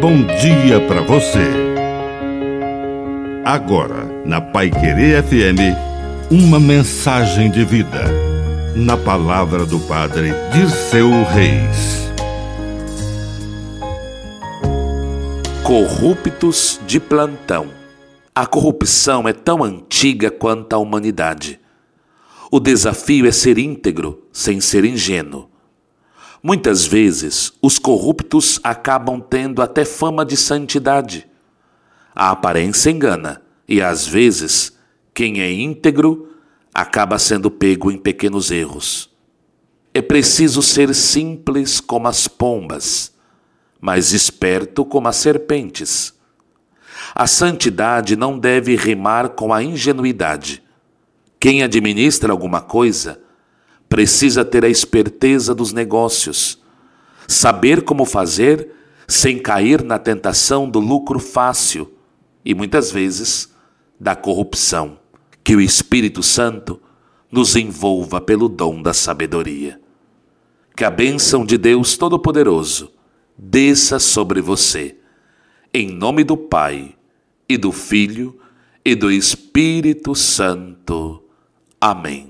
bom dia para você. Agora, na Pai Querer FM, uma mensagem de vida. Na palavra do Padre Dirceu Reis. Corruptos de plantão. A corrupção é tão antiga quanto a humanidade. O desafio é ser íntegro sem ser ingênuo. Muitas vezes, os corruptos acabam tendo até fama de santidade. A aparência engana, e às vezes, quem é íntegro acaba sendo pego em pequenos erros. É preciso ser simples como as pombas, mas esperto como as serpentes. A santidade não deve rimar com a ingenuidade. Quem administra alguma coisa precisa ter a esperteza dos negócios, saber como fazer sem cair na tentação do lucro fácil e muitas vezes da corrupção. Que o Espírito Santo nos envolva pelo dom da sabedoria. Que a bênção de Deus Todo-Poderoso desça sobre você, em nome do Pai, e do Filho, e do Espírito Santo. Amém.